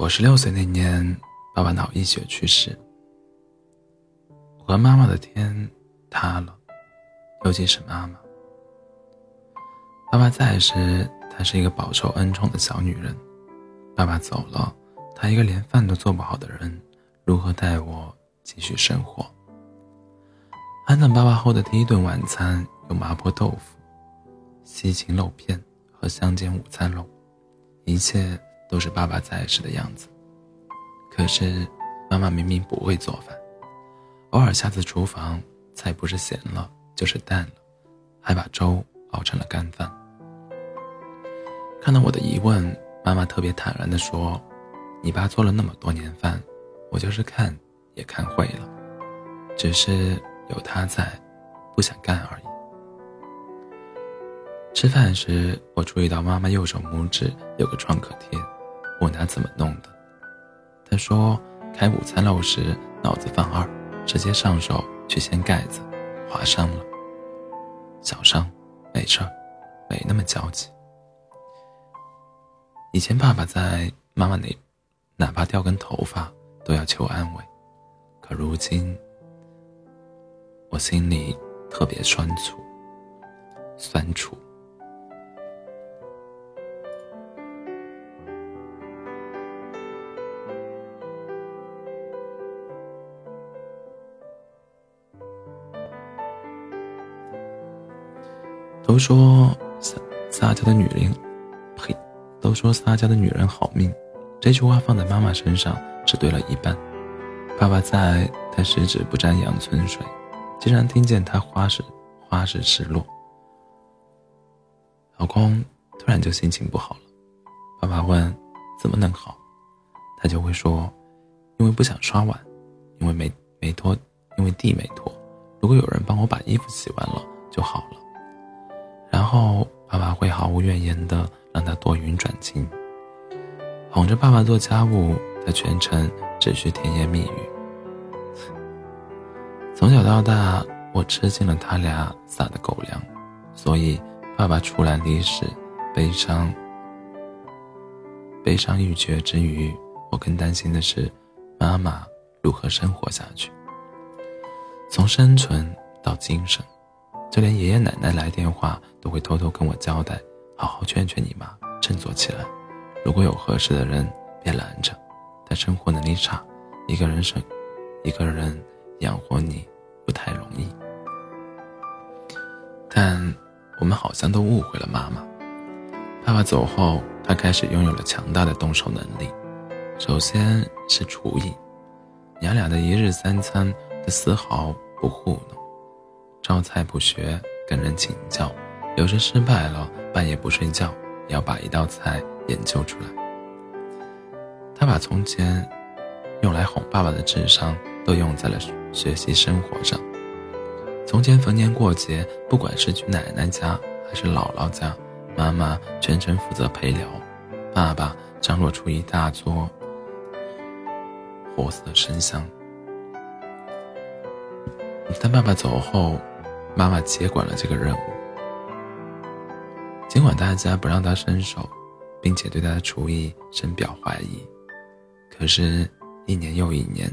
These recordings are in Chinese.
我十六岁那年，爸爸脑溢血去世。我和妈妈的天塌了，尤其是妈妈。爸爸在时，她是一个饱受恩宠的小女人；爸爸走了，她一个连饭都做不好的人，如何带我继续生活？安葬爸爸后的第一顿晚餐有麻婆豆腐、西芹肉片和香煎午餐肉，一切。都是爸爸在时的样子。可是，妈妈明明不会做饭，偶尔下次厨房，菜不是咸了就是淡了，还把粥熬成了干饭。看到我的疑问，妈妈特别坦然地说：“你爸做了那么多年饭，我就是看也看会了，只是有他在，不想干而已。”吃饭时，我注意到妈妈右手拇指有个创可贴。问他怎么弄的，他说开午餐肉时脑子犯二，直接上手去掀盖子，划伤了。小伤，没事儿，没那么焦急。以前爸爸在妈妈那，哪怕掉根头发都要求安慰，可如今我心里特别酸楚，酸楚。都说撒撒娇的女人，呸！都说撒娇的女人好命，这句话放在妈妈身上只对了一半。爸爸在，他十指不沾阳春水，经常听见他花式花式失落。老公突然就心情不好了，爸爸问怎么能好，他就会说，因为不想刷碗，因为没没拖，因为地没拖。如果有人帮我把衣服洗完了就好了。然后爸爸会毫无怨言的让他多云转晴，哄着爸爸做家务，他全程只需甜言蜜语。从小到大，我吃尽了他俩撒的狗粮，所以爸爸出来离世，悲伤悲伤欲绝之余，我更担心的是妈妈如何生活下去，从生存到精神。就连爷爷奶奶来电话都会偷偷跟我交代，好好劝劝你妈，振作起来。如果有合适的人，别拦着。她生活能力差，一个人生，一个人养活你不太容易。但我们好像都误会了妈妈。爸爸走后，她开始拥有了强大的动手能力。首先是厨艺，娘俩的一日三餐，他丝毫不糊弄。招菜不学，跟人请教，有时失败了，半夜不睡觉，也要把一道菜研究出来。他把从前用来哄爸爸的智商，都用在了学习生活上。从前逢年过节，不管是去奶奶家还是姥姥家，妈妈全程负责陪聊，爸爸张罗出一大桌活色生香。但爸爸走后。妈妈接管了这个任务，尽管大家不让她伸手，并且对她的厨艺深表怀疑，可是，一年又一年，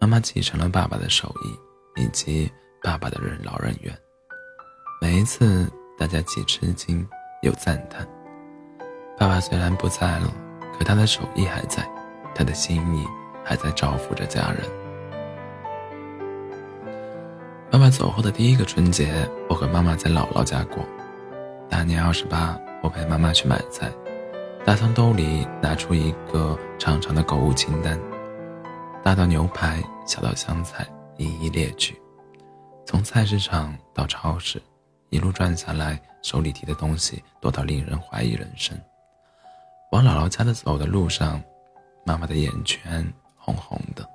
妈妈继承了爸爸的手艺以及爸爸的任劳任怨。每一次，大家既吃惊又赞叹。爸爸虽然不在了，可他的手艺还在，他的心意还在照拂着家人。妈妈走后的第一个春节，我和妈妈在姥姥家过。大年二十八，我陪妈妈去买菜，大从兜里拿出一个长长的购物清单，大到牛排，小到香菜，一一列举。从菜市场到超市，一路转下来，手里提的东西多到令人怀疑人生。往姥姥家的走的路上，妈妈的眼圈红红的。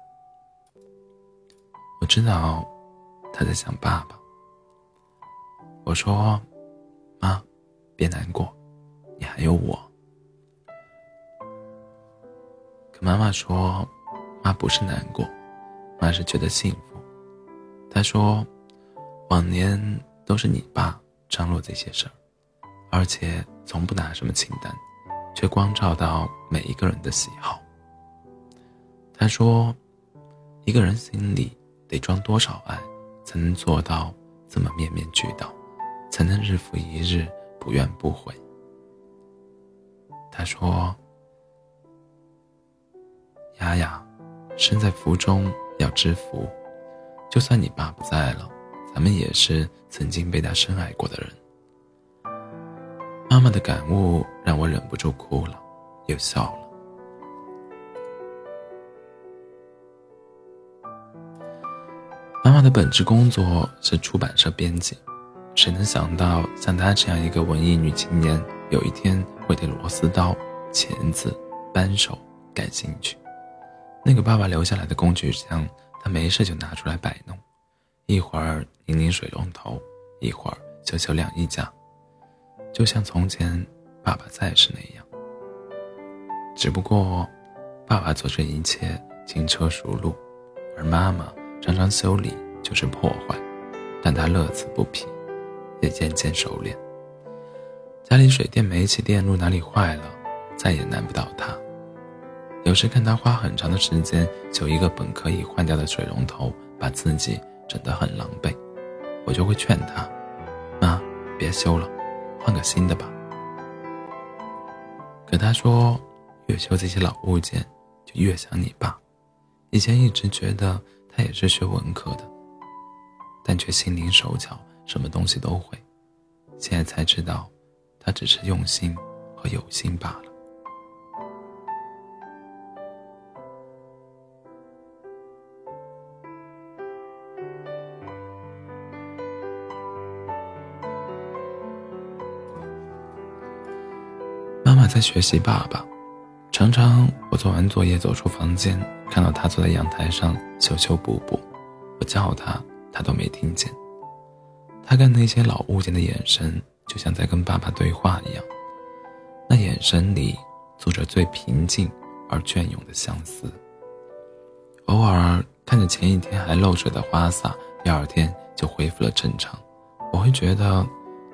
我知道。他在想爸爸。我说：“妈，别难过，你还有我。”可妈妈说：“妈不是难过，妈是觉得幸福。”她说：“往年都是你爸张罗这些事儿，而且从不拿什么清单，却光照到每一个人的喜好。他说：“一个人心里得装多少爱，才能做到这么面面俱到，才能日复一日不怨不悔？”他说：“丫丫，身在福中要知福，就算你爸不在了，咱们也是曾经被他深爱过的人。”妈妈的感悟让我忍不住哭了，又笑了。他的本职工作是出版社编辑，谁能想到像她这样一个文艺女青年，有一天会对螺丝刀、钳子、扳手感兴趣？那个爸爸留下来的工具箱，她没事就拿出来摆弄，一会儿拧拧水龙头，一会儿修修晾衣架。就像从前爸爸在时那样，只不过爸爸做这一切轻车熟路，而妈妈常常修理就是破坏，但他乐此不疲，也渐渐熟练。家里水电煤气电路哪里坏了，再也难不倒他。有时看他花很长的时间修一个本可以换掉的水龙头，把自己整得很狼狈，我就会劝他：“妈，别修了。”换个新的吧。可他说，越修这些老物件，就越想你爸。以前一直觉得他也是学文科的，但却心灵手巧，什么东西都会。现在才知道，他只是用心和有心罢了。妈妈在学习爸爸，常常我做完作业走出房间，看到他坐在阳台上修修补补，我叫他，他都没听见。他看那些老物件的眼神，就像在跟爸爸对话一样，那眼神里住着最平静而隽永的相思。偶尔看着前一天还漏水的花洒，第二天就恢复了正常，我会觉得，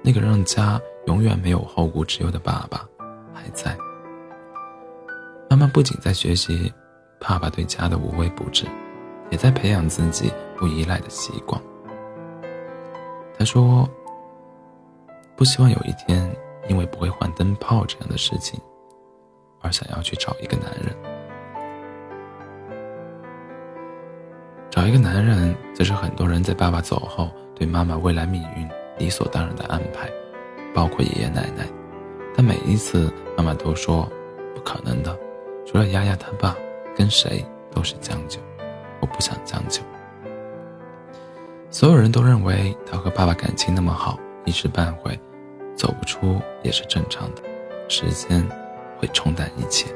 那个让家永远没有后顾之忧的爸爸。还在。妈妈不仅在学习爸爸对家的无微不至，也在培养自己不依赖的习惯。她说：“不希望有一天因为不会换灯泡这样的事情，而想要去找一个男人。找一个男人，则是很多人在爸爸走后对妈妈未来命运理所当然的安排，包括爷爷奶奶。但每一次。”妈妈都说不可能的，除了丫丫她爸，跟谁都是将就。我不想将就。所有人都认为他和爸爸感情那么好，一时半会走不出也是正常的，时间会冲淡一切。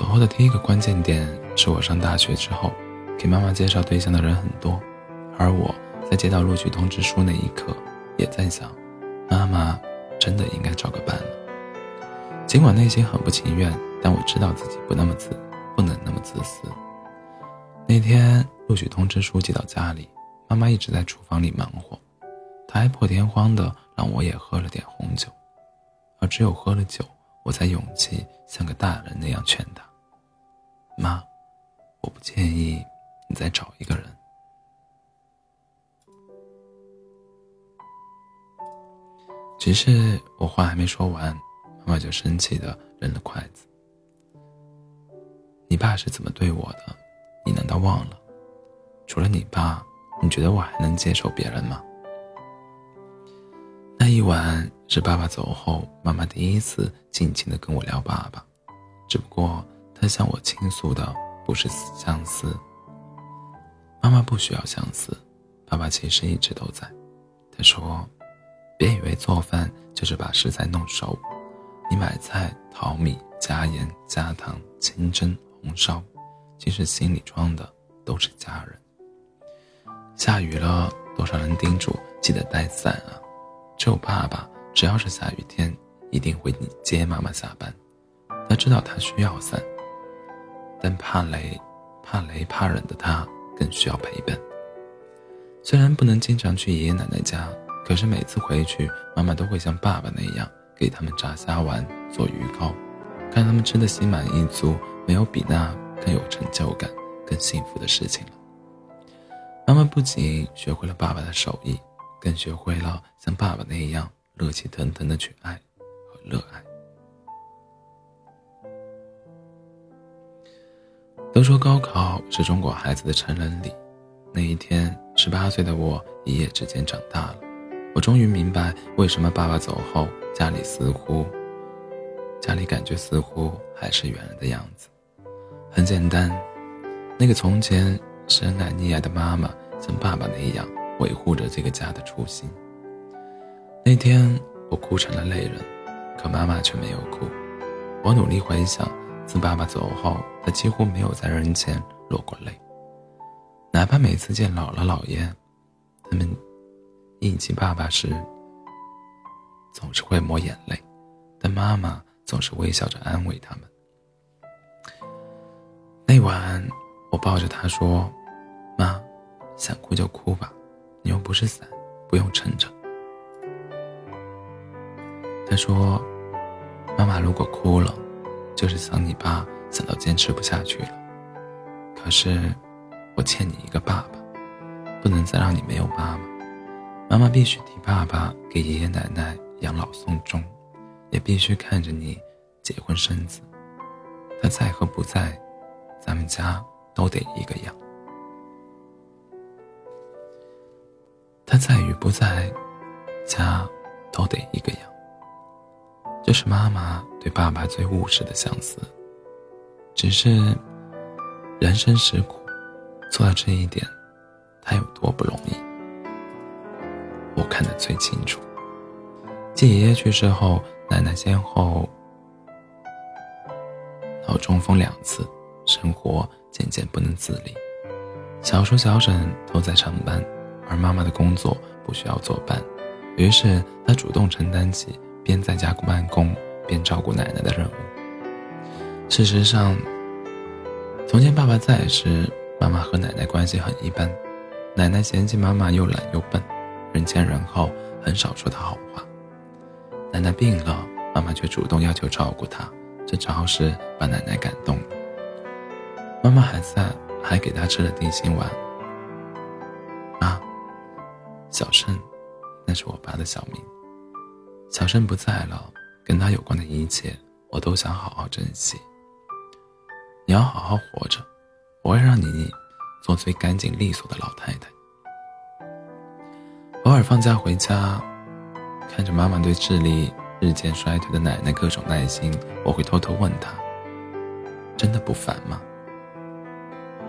走后的第一个关键点是我上大学之后，给妈妈介绍对象的人很多，而我在接到录取通知书那一刻，也在想，妈妈真的应该找个伴了。尽管内心很不情愿，但我知道自己不那么自，不能那么自私。那天录取通知书寄到家里，妈妈一直在厨房里忙活，她还破天荒的让我也喝了点红酒，而只有喝了酒。我才勇气像个大人那样劝她：“妈，我不介意你再找一个人。”只是我话还没说完，妈妈就生气的扔了筷子。你爸是怎么对我的？你难道忘了？除了你爸，你觉得我还能接受别人吗？那一晚是爸爸走后，妈妈第一次尽情的跟我聊爸爸，只不过他向我倾诉的不是相思。妈妈不需要相思，爸爸其实一直都在。他说：“别以为做饭就是把食材弄熟，你买菜淘米加盐加糖清蒸红烧，其实心里装的都是家人。下雨了，多少人叮嘱记得带伞啊。”只有爸爸，只要是下雨天，一定会接妈妈下班。他知道他需要伞，但怕雷、怕雷、怕冷的他更需要陪伴。虽然不能经常去爷爷奶奶家，可是每次回去，妈妈都会像爸爸那样给他们炸虾丸、做鱼糕，看他们吃的心满意足，没有比那更有成就感、更幸福的事情了。妈妈不仅学会了爸爸的手艺，更学会了像爸爸那样热气腾腾的去爱和热爱。都说高考是中国孩子的成人礼，那一天，十八岁的我一夜之间长大了。我终于明白，为什么爸爸走后，家里似乎，家里感觉似乎还是原来的样子。很简单，那个从前深爱溺爱的妈妈，像爸爸那样维护着这个家的初心。那天，我哭成了泪人，可妈妈却没有哭。我努力回想。自爸爸走后，他几乎没有在人前落过泪。哪怕每次见姥姥姥爷，他们忆起爸爸时，总是会抹眼泪，但妈妈总是微笑着安慰他们。那晚，我抱着他说：“妈，想哭就哭吧，你又不是伞，不用撑着。”他说：“妈妈如果哭了。”就是想你爸想到坚持不下去了，可是我欠你一个爸爸，不能再让你没有妈妈。妈妈必须替爸爸给爷爷奶奶养老送终，也必须看着你结婚生子。他在和不在，咱们家都得一个样。他在与不在，家都得一个样。这是妈妈对爸爸最务实的相思。只是，人生实苦，做到这一点，他有多不容易，我看得最清楚。继爷爷去世后，奶奶先后脑中风两次，生活渐渐不能自理。小叔、小婶都在上班，而妈妈的工作不需要作伴，于是她主动承担起。边在家办公边照顾奶奶的任务。事实上，从前爸爸在时，妈妈和奶奶关系很一般，奶奶嫌弃妈妈又懒又笨，人前人后很少说她好话。奶奶病了，妈妈却主动要求照顾她，这着实把奶奶感动了。妈妈还在，还给她吃了定心丸。啊，小盛，那是我爸的小名。小生不在了，跟他有关的一切，我都想好好珍惜。你要好好活着，我会让你做最干净利索的老太太。偶尔放假回家，看着妈妈对智力日渐衰退的奶奶各种耐心，我会偷偷问她：“真的不烦吗？”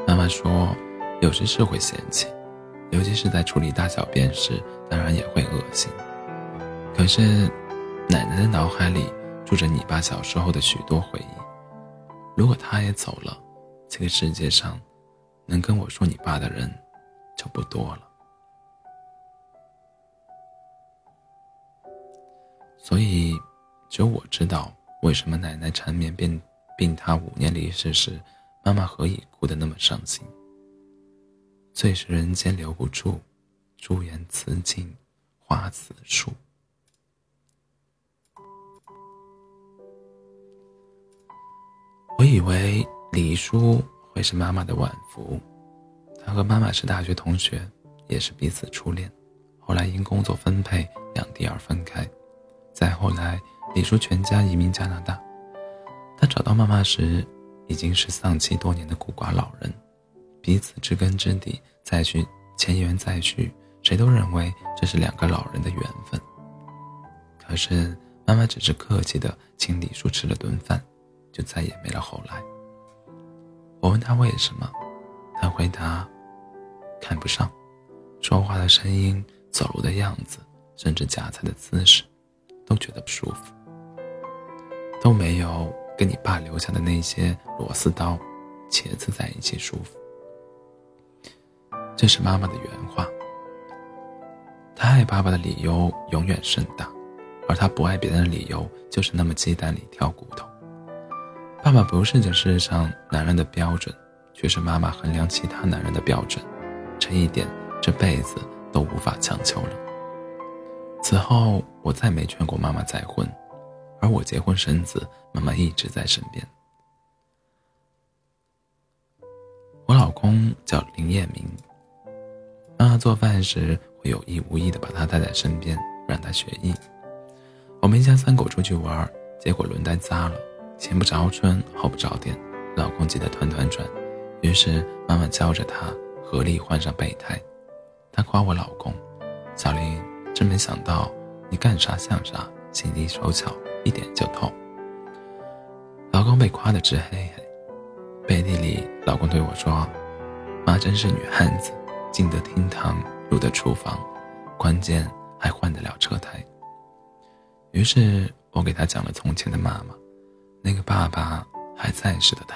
妈妈说：“有时是会嫌弃，尤其是在处理大小便时，当然也会恶心。”可是，奶奶的脑海里住着你爸小时候的许多回忆。如果他也走了，这个世界上能跟我说你爸的人就不多了。所以，只有我知道为什么奶奶缠绵病病榻五年离世时，妈妈何以哭得那么伤心。最是人间留不住，朱颜辞镜花辞树。以为李叔会是妈妈的晚福，他和妈妈是大学同学，也是彼此初恋，后来因工作分配两地而分开。再后来，李叔全家移民加拿大，他找到妈妈时，已经是丧妻多年的孤寡老人，彼此知根知底，再续前缘再续，谁都认为这是两个老人的缘分。可是妈妈只是客气的请李叔吃了顿饭。就再也没了后来。我问他为什么，他回答：“看不上，说话的声音、走路的样子，甚至夹菜的姿势，都觉得不舒服，都没有跟你爸留下的那些螺丝刀、茄子在一起舒服。”这是妈妈的原话。她爱爸爸的理由永远盛大，而他不爱别人的理由就是那么鸡蛋里挑骨头。爸爸不是这世上男人的标准，却是妈妈衡量其他男人的标准。这一点这辈子都无法强求了。此后我再没劝过妈妈再婚，而我结婚生子，妈妈一直在身边。我老公叫林彦明，妈妈做饭时会有意无意的把他带在身边，让他学艺。我们一家三口出去玩，结果轮胎扎了。前不着村后不着店，老公急得团团转，于是妈妈教着他合力换上备胎。他夸我老公：“小林，真没想到你干啥像啥，心机手巧，一点就透。”老公被夸得直嘿嘿，背地里老公对我说：“妈真是女汉子，进得厅堂，入得厨房，关键还换得了车胎。”于是我给他讲了从前的妈妈。那个爸爸还在时的他，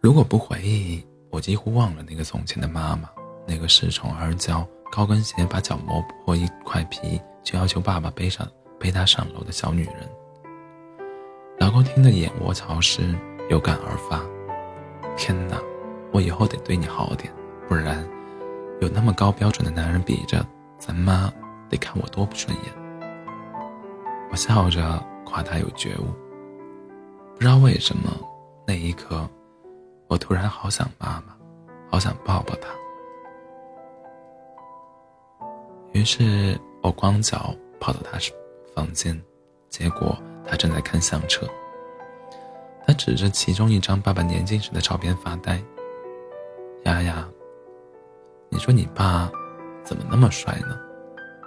如果不回忆，我几乎忘了那个从前的妈妈，那个恃宠而骄、高跟鞋把脚磨破一块皮就要求爸爸背上背她上楼的小女人。老公听得眼窝潮湿，有感而发：“天哪，我以后得对你好点，不然有那么高标准的男人比着，咱妈得看我多不顺眼。”我笑着。夸他有觉悟，不知道为什么，那一刻，我突然好想妈妈，好想抱抱她。于是我光脚跑到她房间，结果她正在看相册。她指着其中一张爸爸年轻时的照片发呆。丫丫，你说你爸怎么那么帅呢？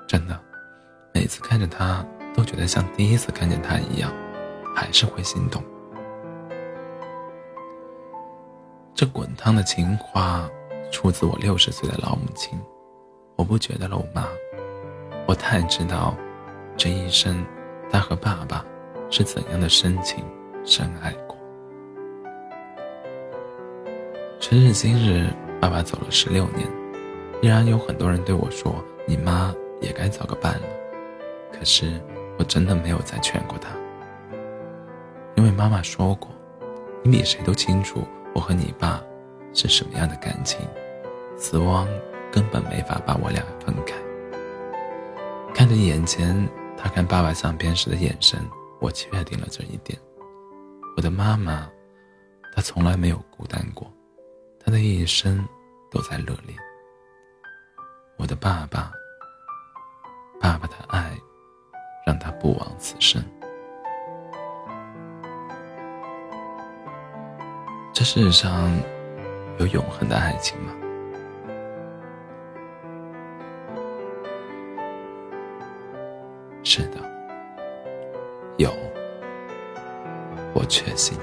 真的，每次看着他。都觉得像第一次看见他一样，还是会心动。这滚烫的情话出自我六十岁的老母亲，我不觉得了，我妈，我太知道这一生她和爸爸是怎样的深情深爱过。时至今日，爸爸走了十六年，依然有很多人对我说：“你妈也该找个伴了。”可是。我真的没有再劝过他，因为妈妈说过，你比谁都清楚我和你爸是什么样的感情，死亡根本没法把我俩分开。看着眼前他看爸爸相片时的眼神，我确定了这一点。我的妈妈，她从来没有孤单过，她的一生都在热恋。我的爸爸，爸爸的爱。让他不枉此生。这世上有永恒的爱情吗？是的，有，我确信。